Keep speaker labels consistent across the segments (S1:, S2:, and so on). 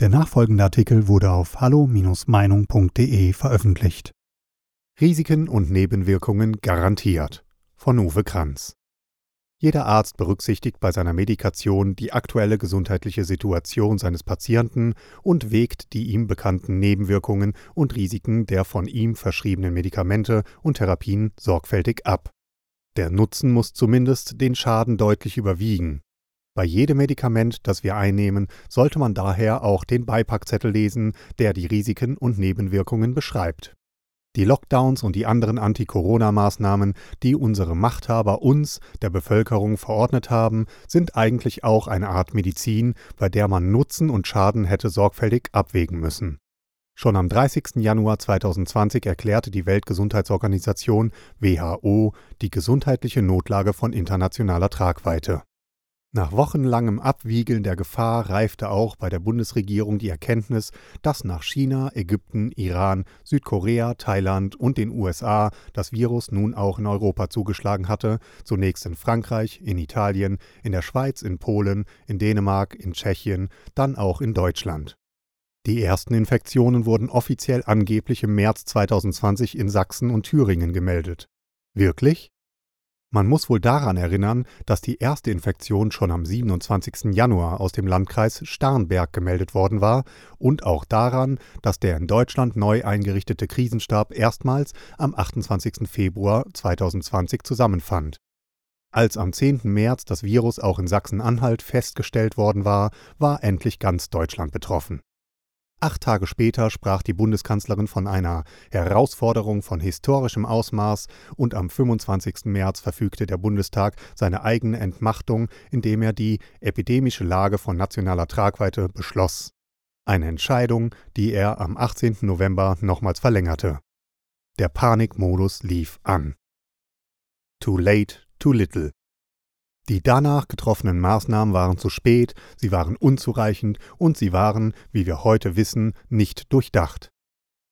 S1: Der nachfolgende Artikel wurde auf hallo-meinung.de veröffentlicht. Risiken und Nebenwirkungen garantiert von Uwe Kranz. Jeder Arzt berücksichtigt bei seiner Medikation die aktuelle gesundheitliche Situation seines Patienten und wägt die ihm bekannten Nebenwirkungen und Risiken der von ihm verschriebenen Medikamente und Therapien sorgfältig ab. Der Nutzen muss zumindest den Schaden deutlich überwiegen. Bei jedem Medikament, das wir einnehmen, sollte man daher auch den Beipackzettel lesen, der die Risiken und Nebenwirkungen beschreibt. Die Lockdowns und die anderen Anti-Corona-Maßnahmen, die unsere Machthaber uns, der Bevölkerung, verordnet haben, sind eigentlich auch eine Art Medizin, bei der man Nutzen und Schaden hätte sorgfältig abwägen müssen. Schon am 30. Januar 2020 erklärte die Weltgesundheitsorganisation WHO die gesundheitliche Notlage von internationaler Tragweite. Nach wochenlangem Abwiegeln der Gefahr reifte auch bei der Bundesregierung die Erkenntnis, dass nach China, Ägypten, Iran, Südkorea, Thailand und den USA das Virus nun auch in Europa zugeschlagen hatte, zunächst in Frankreich, in Italien, in der Schweiz, in Polen, in Dänemark, in Tschechien, dann auch in Deutschland. Die ersten Infektionen wurden offiziell angeblich im März 2020 in Sachsen und Thüringen gemeldet. Wirklich? Man muss wohl daran erinnern, dass die erste Infektion schon am 27. Januar aus dem Landkreis Starnberg gemeldet worden war und auch daran, dass der in Deutschland neu eingerichtete Krisenstab erstmals am 28. Februar 2020 zusammenfand. Als am 10. März das Virus auch in Sachsen-Anhalt festgestellt worden war, war endlich ganz Deutschland betroffen. Acht Tage später sprach die Bundeskanzlerin von einer Herausforderung von historischem Ausmaß und am 25. März verfügte der Bundestag seine eigene Entmachtung, indem er die epidemische Lage von nationaler Tragweite beschloss. Eine Entscheidung, die er am 18. November nochmals verlängerte. Der Panikmodus lief an. Too late, too little. Die danach getroffenen Maßnahmen waren zu spät, sie waren unzureichend und sie waren, wie wir heute wissen, nicht durchdacht.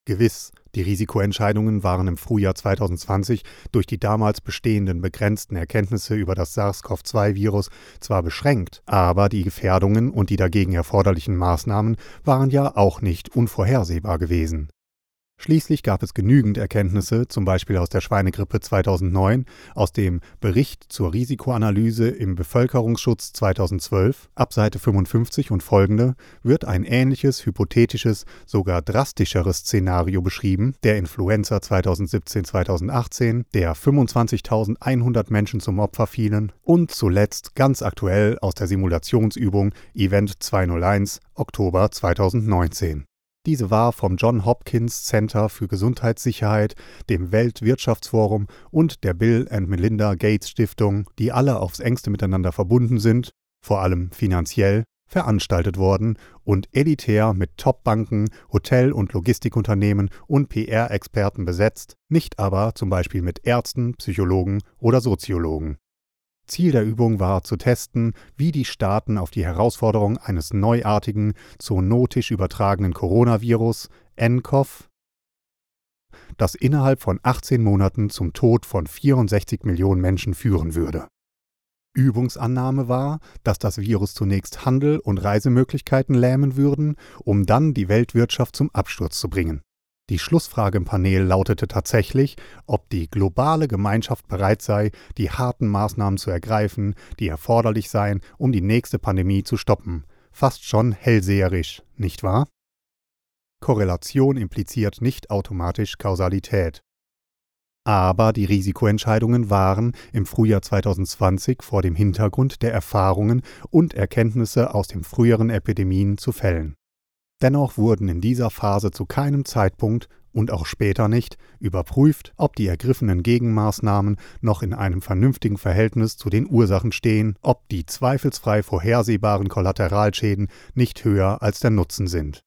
S1: Gewiss, die Risikoentscheidungen waren im Frühjahr 2020 durch die damals bestehenden begrenzten Erkenntnisse über das SARS-CoV-2-Virus zwar beschränkt, aber die Gefährdungen und die dagegen erforderlichen Maßnahmen waren ja auch nicht unvorhersehbar gewesen. Schließlich gab es genügend Erkenntnisse, zum Beispiel aus der Schweinegrippe 2009, aus dem Bericht zur Risikoanalyse im Bevölkerungsschutz 2012, ab Seite 55 und folgende, wird ein ähnliches, hypothetisches, sogar drastischeres Szenario beschrieben, der Influenza 2017-2018, der 25.100 Menschen zum Opfer fielen und zuletzt ganz aktuell aus der Simulationsübung Event 201 Oktober 2019. Diese war vom John Hopkins Center für Gesundheitssicherheit, dem Weltwirtschaftsforum und der Bill and Melinda Gates Stiftung, die alle aufs engste miteinander verbunden sind, vor allem finanziell, veranstaltet worden und elitär mit Top-Banken, Hotel- und Logistikunternehmen und PR-Experten besetzt, nicht aber zum Beispiel mit Ärzten, Psychologen oder Soziologen. Ziel der Übung war zu testen, wie die Staaten auf die Herausforderung eines neuartigen, zoonotisch übertragenen Coronavirus nCoV, das innerhalb von 18 Monaten zum Tod von 64 Millionen Menschen führen würde. Übungsannahme war, dass das Virus zunächst Handel und Reisemöglichkeiten lähmen würden, um dann die Weltwirtschaft zum Absturz zu bringen. Die Schlussfrage im Panel lautete tatsächlich, ob die globale Gemeinschaft bereit sei, die harten Maßnahmen zu ergreifen, die erforderlich seien, um die nächste Pandemie zu stoppen. Fast schon hellseherisch, nicht wahr? Korrelation impliziert nicht automatisch Kausalität. Aber die Risikoentscheidungen waren im Frühjahr 2020 vor dem Hintergrund der Erfahrungen und Erkenntnisse aus den früheren Epidemien zu fällen. Dennoch wurden in dieser Phase zu keinem Zeitpunkt und auch später nicht überprüft, ob die ergriffenen Gegenmaßnahmen noch in einem vernünftigen Verhältnis zu den Ursachen stehen, ob die zweifelsfrei vorhersehbaren Kollateralschäden nicht höher als der Nutzen sind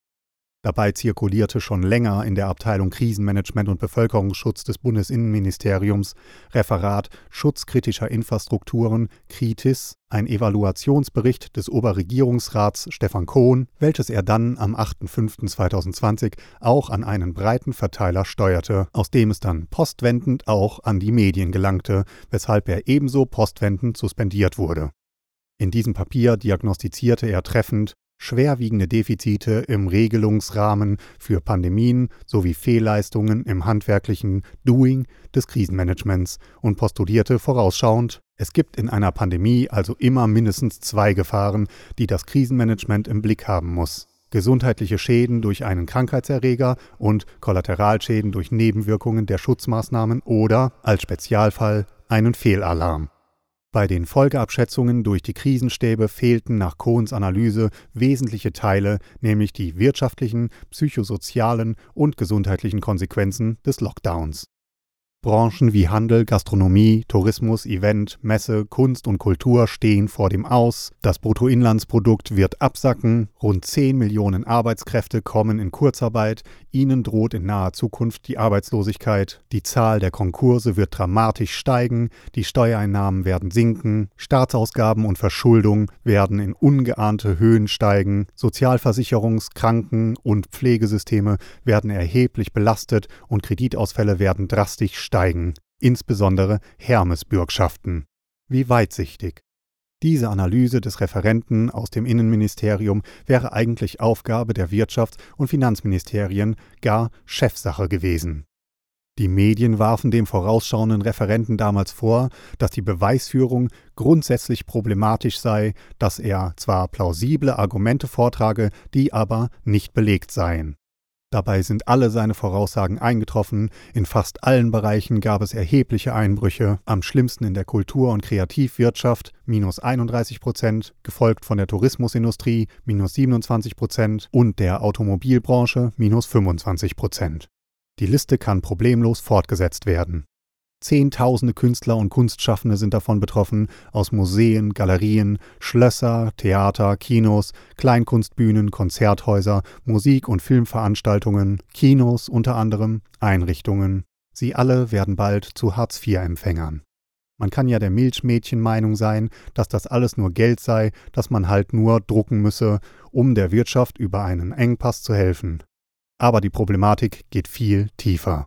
S1: Dabei zirkulierte schon länger in der Abteilung Krisenmanagement und Bevölkerungsschutz des Bundesinnenministeriums Referat Schutz kritischer Infrastrukturen Kritis ein Evaluationsbericht des Oberregierungsrats Stefan Kohn, welches er dann am 8.5.2020 auch an einen breiten Verteiler steuerte, aus dem es dann postwendend auch an die Medien gelangte, weshalb er ebenso postwendend suspendiert wurde. In diesem Papier diagnostizierte er treffend schwerwiegende Defizite im Regelungsrahmen für Pandemien sowie Fehlleistungen im handwerklichen Doing des Krisenmanagements und postulierte vorausschauend, es gibt in einer Pandemie also immer mindestens zwei Gefahren, die das Krisenmanagement im Blick haben muss. Gesundheitliche Schäden durch einen Krankheitserreger und Kollateralschäden durch Nebenwirkungen der Schutzmaßnahmen oder, als Spezialfall, einen Fehlalarm. Bei den Folgeabschätzungen durch die Krisenstäbe fehlten nach Kohns Analyse wesentliche Teile, nämlich die wirtschaftlichen, psychosozialen und gesundheitlichen Konsequenzen des Lockdowns Branchen wie Handel, Gastronomie, Tourismus, Event, Messe, Kunst und Kultur stehen vor dem Aus, das Bruttoinlandsprodukt wird absacken, rund 10 Millionen Arbeitskräfte kommen in Kurzarbeit, ihnen droht in naher Zukunft die Arbeitslosigkeit, die Zahl der Konkurse wird dramatisch steigen, die Steuereinnahmen werden sinken, Staatsausgaben und Verschuldung werden in ungeahnte Höhen steigen, Sozialversicherungs-, Kranken- und Pflegesysteme werden erheblich belastet und Kreditausfälle werden drastisch steigen insbesondere Hermes-Bürgschaften. Wie weitsichtig. Diese Analyse des Referenten aus dem Innenministerium wäre eigentlich Aufgabe der Wirtschafts- und Finanzministerien, gar Chefsache gewesen. Die Medien warfen dem vorausschauenden Referenten damals vor, dass die Beweisführung grundsätzlich problematisch sei, dass er zwar plausible Argumente vortrage, die aber nicht belegt seien. Dabei sind alle seine Voraussagen eingetroffen, in fast allen Bereichen gab es erhebliche Einbrüche, am schlimmsten in der Kultur- und Kreativwirtschaft minus 31 Prozent, gefolgt von der Tourismusindustrie minus 27 Prozent und der Automobilbranche minus 25 Prozent. Die Liste kann problemlos fortgesetzt werden. Zehntausende Künstler und Kunstschaffende sind davon betroffen, aus Museen, Galerien, Schlösser, Theater, Kinos, Kleinkunstbühnen, Konzerthäuser, Musik- und Filmveranstaltungen, Kinos unter anderem, Einrichtungen. Sie alle werden bald zu Hartz-IV-Empfängern. Man kann ja der Milchmädchen-Meinung sein, dass das alles nur Geld sei, das man halt nur drucken müsse, um der Wirtschaft über einen Engpass zu helfen. Aber die Problematik geht viel tiefer.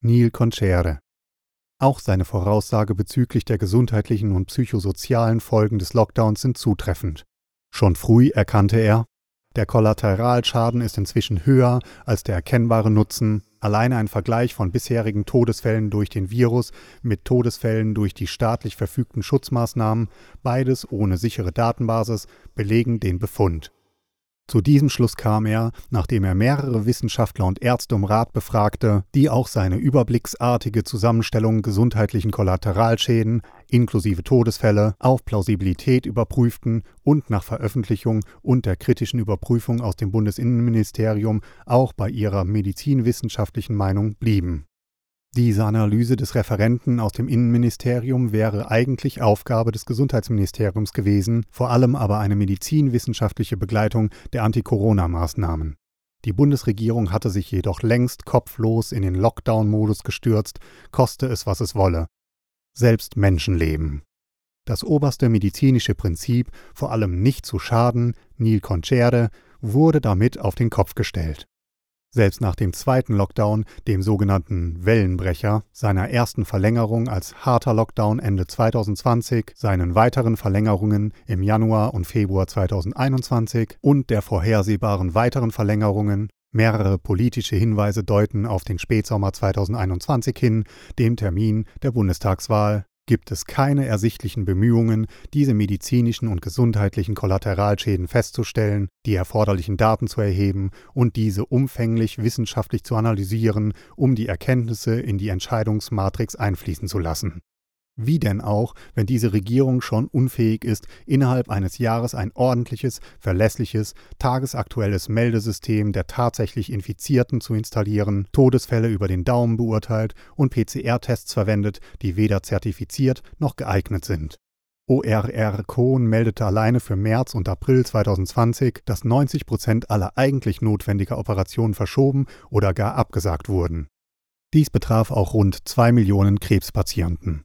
S1: Neil Conchere auch seine Voraussage bezüglich der gesundheitlichen und psychosozialen Folgen des Lockdowns sind zutreffend. Schon früh erkannte er, der Kollateralschaden ist inzwischen höher als der erkennbare Nutzen. Alleine ein Vergleich von bisherigen Todesfällen durch den Virus mit Todesfällen durch die staatlich verfügten Schutzmaßnahmen, beides ohne sichere Datenbasis, belegen den Befund. Zu diesem Schluss kam er, nachdem er mehrere Wissenschaftler und Ärzte um Rat befragte, die auch seine überblicksartige Zusammenstellung gesundheitlichen Kollateralschäden inklusive Todesfälle auf Plausibilität überprüften und nach Veröffentlichung und der kritischen Überprüfung aus dem Bundesinnenministerium auch bei ihrer medizinwissenschaftlichen Meinung blieben diese Analyse des Referenten aus dem Innenministerium wäre eigentlich Aufgabe des Gesundheitsministeriums gewesen, vor allem aber eine medizinwissenschaftliche Begleitung der Anti-Corona-Maßnahmen. Die Bundesregierung hatte sich jedoch längst kopflos in den Lockdown-Modus gestürzt, koste es, was es wolle. Selbst Menschenleben. Das oberste medizinische Prinzip, vor allem nicht zu schaden, Nil Concere, wurde damit auf den Kopf gestellt. Selbst nach dem zweiten Lockdown, dem sogenannten Wellenbrecher, seiner ersten Verlängerung als harter Lockdown Ende 2020, seinen weiteren Verlängerungen im Januar und Februar 2021 und der vorhersehbaren weiteren Verlängerungen, mehrere politische Hinweise deuten auf den Spätsommer 2021 hin, dem Termin der Bundestagswahl, gibt es keine ersichtlichen Bemühungen, diese medizinischen und gesundheitlichen Kollateralschäden festzustellen, die erforderlichen Daten zu erheben und diese umfänglich wissenschaftlich zu analysieren, um die Erkenntnisse in die Entscheidungsmatrix einfließen zu lassen. Wie denn auch, wenn diese Regierung schon unfähig ist, innerhalb eines Jahres ein ordentliches, verlässliches, tagesaktuelles Meldesystem der tatsächlich Infizierten zu installieren, Todesfälle über den Daumen beurteilt und PCR-Tests verwendet, die weder zertifiziert noch geeignet sind. ORR Cohn meldete alleine für März und April 2020, dass 90 Prozent aller eigentlich notwendiger Operationen verschoben oder gar abgesagt wurden. Dies betraf auch rund zwei Millionen Krebspatienten.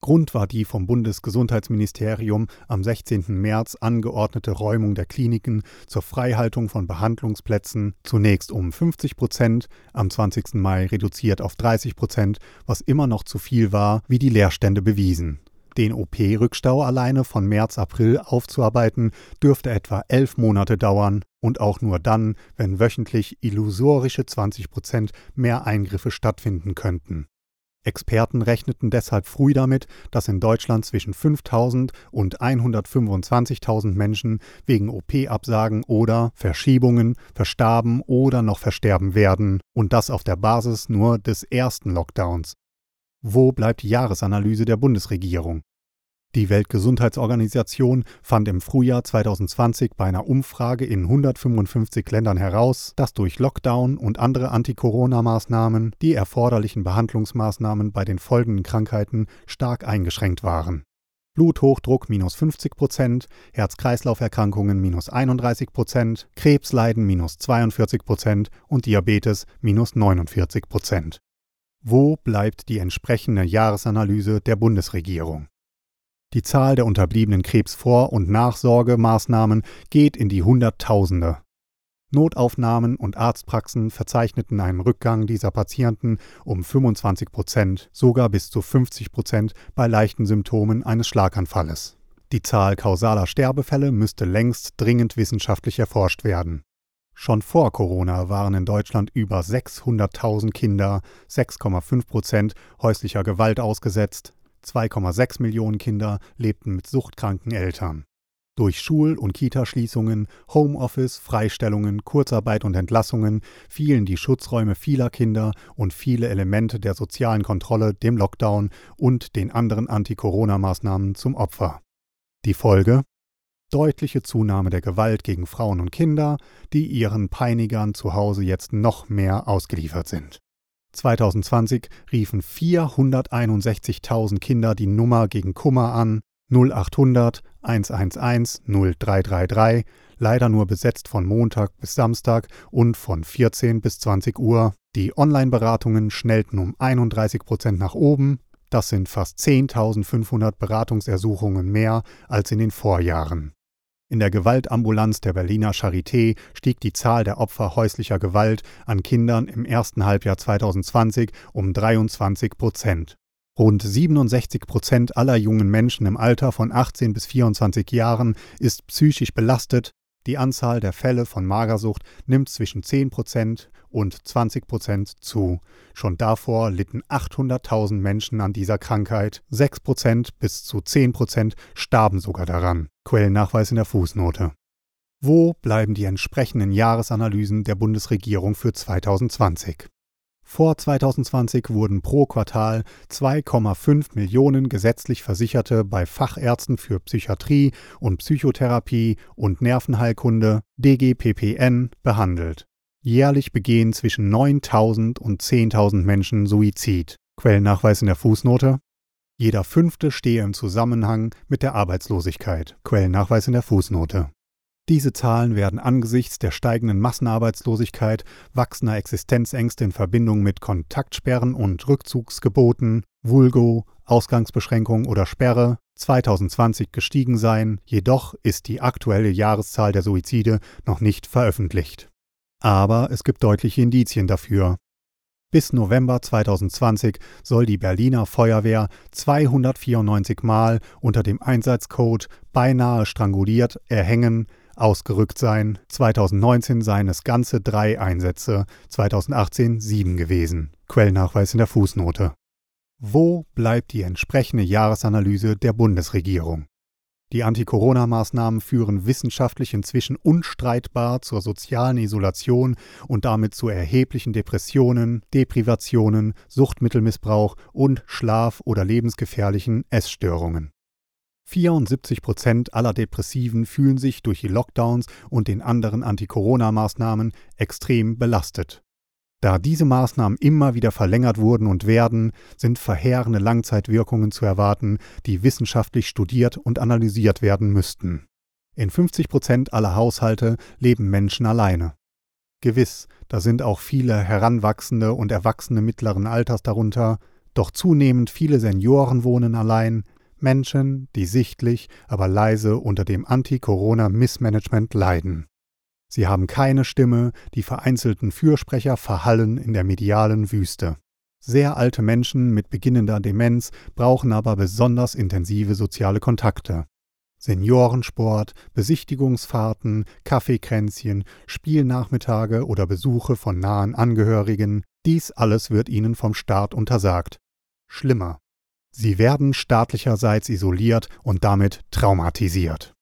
S1: Grund war die vom Bundesgesundheitsministerium am 16. März angeordnete Räumung der Kliniken zur Freihaltung von Behandlungsplätzen zunächst um 50 Prozent, am 20. Mai reduziert auf 30 Prozent, was immer noch zu viel war, wie die Leerstände bewiesen. Den OP-Rückstau alleine von März, April aufzuarbeiten, dürfte etwa elf Monate dauern und auch nur dann, wenn wöchentlich illusorische 20 Prozent mehr Eingriffe stattfinden könnten. Experten rechneten deshalb früh damit, dass in Deutschland zwischen 5000 und 125.000 Menschen wegen OP-Absagen oder Verschiebungen verstarben oder noch versterben werden, und das auf der Basis nur des ersten Lockdowns. Wo bleibt die Jahresanalyse der Bundesregierung? Die Weltgesundheitsorganisation fand im Frühjahr 2020 bei einer Umfrage in 155 Ländern heraus, dass durch Lockdown und andere Anti-Corona-Maßnahmen die erforderlichen Behandlungsmaßnahmen bei den folgenden Krankheiten stark eingeschränkt waren. Bluthochdruck minus 50 Prozent, Herz-Kreislauf-Erkrankungen minus 31 Prozent, Krebsleiden minus 42 Prozent und Diabetes minus 49 Prozent. Wo bleibt die entsprechende Jahresanalyse der Bundesregierung? Die Zahl der unterbliebenen Krebsvor- und Nachsorgemaßnahmen geht in die Hunderttausende. Notaufnahmen und Arztpraxen verzeichneten einen Rückgang dieser Patienten um 25 Prozent, sogar bis zu 50 Prozent bei leichten Symptomen eines Schlaganfalles. Die Zahl kausaler Sterbefälle müsste längst dringend wissenschaftlich erforscht werden. Schon vor Corona waren in Deutschland über 600.000 Kinder, 6,5 Prozent häuslicher Gewalt ausgesetzt, 2,6 Millionen Kinder lebten mit suchtkranken Eltern. Durch Schul- und Kitaschließungen, Homeoffice, Freistellungen, Kurzarbeit und Entlassungen fielen die Schutzräume vieler Kinder und viele Elemente der sozialen Kontrolle dem Lockdown und den anderen Anti-Corona-Maßnahmen zum Opfer. Die Folge? Deutliche Zunahme der Gewalt gegen Frauen und Kinder, die ihren Peinigern zu Hause jetzt noch mehr ausgeliefert sind. 2020 riefen 461.000 Kinder die Nummer gegen Kummer an 0800 111 0333, leider nur besetzt von Montag bis Samstag und von 14 bis 20 Uhr. Die Online-Beratungen schnellten um 31 Prozent nach oben. Das sind fast 10.500 Beratungsersuchungen mehr als in den Vorjahren. In der Gewaltambulanz der Berliner Charité stieg die Zahl der Opfer häuslicher Gewalt an Kindern im ersten Halbjahr 2020 um 23 Prozent. Rund 67 Prozent aller jungen Menschen im Alter von 18 bis 24 Jahren ist psychisch belastet, die Anzahl der Fälle von Magersucht nimmt zwischen 10% und 20% zu. Schon davor litten 800.000 Menschen an dieser Krankheit. 6% bis zu 10% starben sogar daran. Quellennachweis in der Fußnote. Wo bleiben die entsprechenden Jahresanalysen der Bundesregierung für 2020? Vor 2020 wurden pro Quartal 2,5 Millionen gesetzlich Versicherte bei Fachärzten für Psychiatrie und Psychotherapie und Nervenheilkunde DGPPN behandelt. Jährlich begehen zwischen 9.000 und 10.000 Menschen Suizid. Quellennachweis in der Fußnote. Jeder fünfte stehe im Zusammenhang mit der Arbeitslosigkeit. Quellennachweis in der Fußnote. Diese Zahlen werden angesichts der steigenden Massenarbeitslosigkeit, wachsender Existenzängste in Verbindung mit Kontaktsperren und Rückzugsgeboten, Vulgo, Ausgangsbeschränkung oder Sperre 2020 gestiegen sein, jedoch ist die aktuelle Jahreszahl der Suizide noch nicht veröffentlicht. Aber es gibt deutliche Indizien dafür. Bis November 2020 soll die Berliner Feuerwehr 294 Mal unter dem Einsatzcode beinahe stranguliert, erhängen, ausgerückt sein. 2019 seien es ganze drei Einsätze, 2018 sieben gewesen. Quellnachweis in der Fußnote. Wo bleibt die entsprechende Jahresanalyse der Bundesregierung? Die Anti-Corona-Maßnahmen führen wissenschaftlich inzwischen unstreitbar zur sozialen Isolation und damit zu erheblichen Depressionen, Deprivationen, Suchtmittelmissbrauch und schlaf- oder lebensgefährlichen Essstörungen. 74 Prozent aller Depressiven fühlen sich durch die Lockdowns und den anderen Anti-Corona-Maßnahmen extrem belastet. Da diese Maßnahmen immer wieder verlängert wurden und werden, sind verheerende Langzeitwirkungen zu erwarten, die wissenschaftlich studiert und analysiert werden müssten. In 50 Prozent aller Haushalte leben Menschen alleine. Gewiss, da sind auch viele Heranwachsende und Erwachsene mittleren Alters darunter, doch zunehmend viele Senioren wohnen allein, Menschen, die sichtlich, aber leise unter dem Anti-Corona-Missmanagement leiden. Sie haben keine Stimme, die vereinzelten Fürsprecher verhallen in der medialen Wüste. Sehr alte Menschen mit beginnender Demenz brauchen aber besonders intensive soziale Kontakte. Seniorensport, Besichtigungsfahrten, Kaffeekränzchen, Spielnachmittage oder Besuche von nahen Angehörigen, dies alles wird ihnen vom Staat untersagt. Schlimmer. Sie werden staatlicherseits isoliert und damit traumatisiert.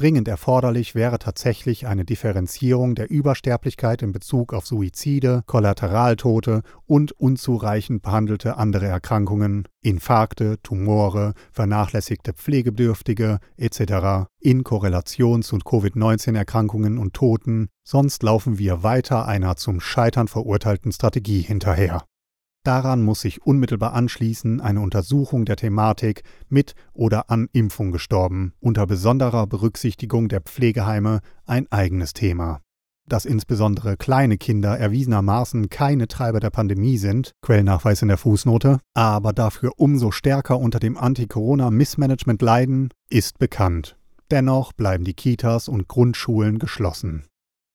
S1: Dringend erforderlich wäre tatsächlich eine Differenzierung der Übersterblichkeit in Bezug auf Suizide, Kollateraltote und unzureichend behandelte andere Erkrankungen, Infarkte, Tumore, vernachlässigte Pflegebedürftige etc. in Korrelation zu Covid-19-Erkrankungen und Toten, sonst laufen wir weiter einer zum Scheitern verurteilten Strategie hinterher. Daran muss sich unmittelbar anschließen eine Untersuchung der Thematik mit oder an Impfung gestorben, unter besonderer Berücksichtigung der Pflegeheime ein eigenes Thema. Dass insbesondere kleine Kinder erwiesenermaßen keine Treiber der Pandemie sind, Quellnachweis in der Fußnote, aber dafür umso stärker unter dem Anti-Corona-Missmanagement leiden, ist bekannt. Dennoch bleiben die Kitas und Grundschulen geschlossen.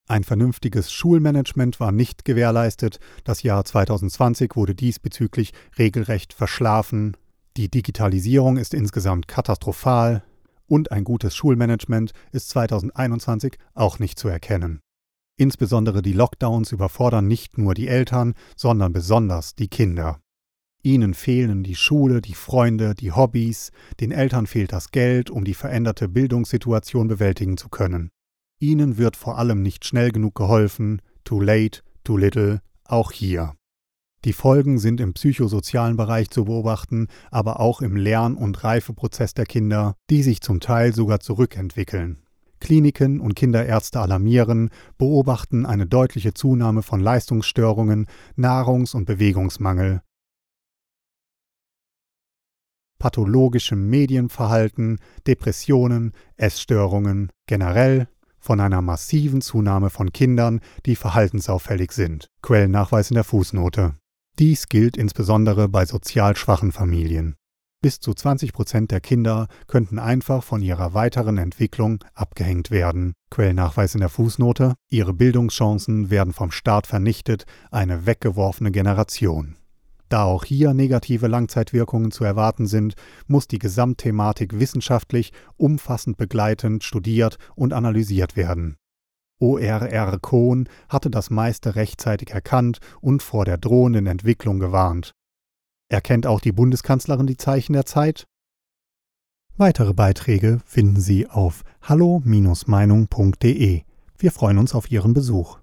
S1: Ein vernünftiges Schulmanagement war nicht gewährleistet, das Jahr 2020 wurde diesbezüglich regelrecht verschlafen, die Digitalisierung ist insgesamt katastrophal und ein gutes Schulmanagement ist 2021 auch nicht zu erkennen. Insbesondere die Lockdowns überfordern nicht nur die Eltern, sondern besonders die Kinder. Ihnen fehlen die Schule, die Freunde, die Hobbys, den Eltern fehlt das Geld, um die veränderte Bildungssituation bewältigen zu können. Ihnen wird vor allem nicht schnell genug geholfen, too late, too little, auch hier. Die Folgen sind im psychosozialen Bereich zu beobachten, aber auch im Lern- und Reifeprozess der Kinder, die sich zum Teil sogar zurückentwickeln. Kliniken und Kinderärzte alarmieren, beobachten eine deutliche Zunahme von Leistungsstörungen, Nahrungs- und Bewegungsmangel, pathologischem Medienverhalten, Depressionen, Essstörungen, generell von einer massiven Zunahme von Kindern, die verhaltensauffällig sind. Quellennachweis in der Fußnote. Dies gilt insbesondere bei sozial schwachen Familien. Bis zu 20 Prozent der Kinder könnten einfach von ihrer weiteren Entwicklung abgehängt werden. Quellennachweis in der Fußnote. Ihre Bildungschancen werden vom Staat vernichtet, eine weggeworfene Generation. Da auch hier negative Langzeitwirkungen zu erwarten sind, muss die Gesamtthematik wissenschaftlich umfassend begleitend studiert und analysiert werden. ORR Kohn hatte das meiste rechtzeitig erkannt und vor der drohenden Entwicklung gewarnt. Erkennt auch die Bundeskanzlerin die Zeichen der Zeit? Weitere Beiträge finden Sie auf hallo-meinung.de. Wir freuen uns auf Ihren Besuch.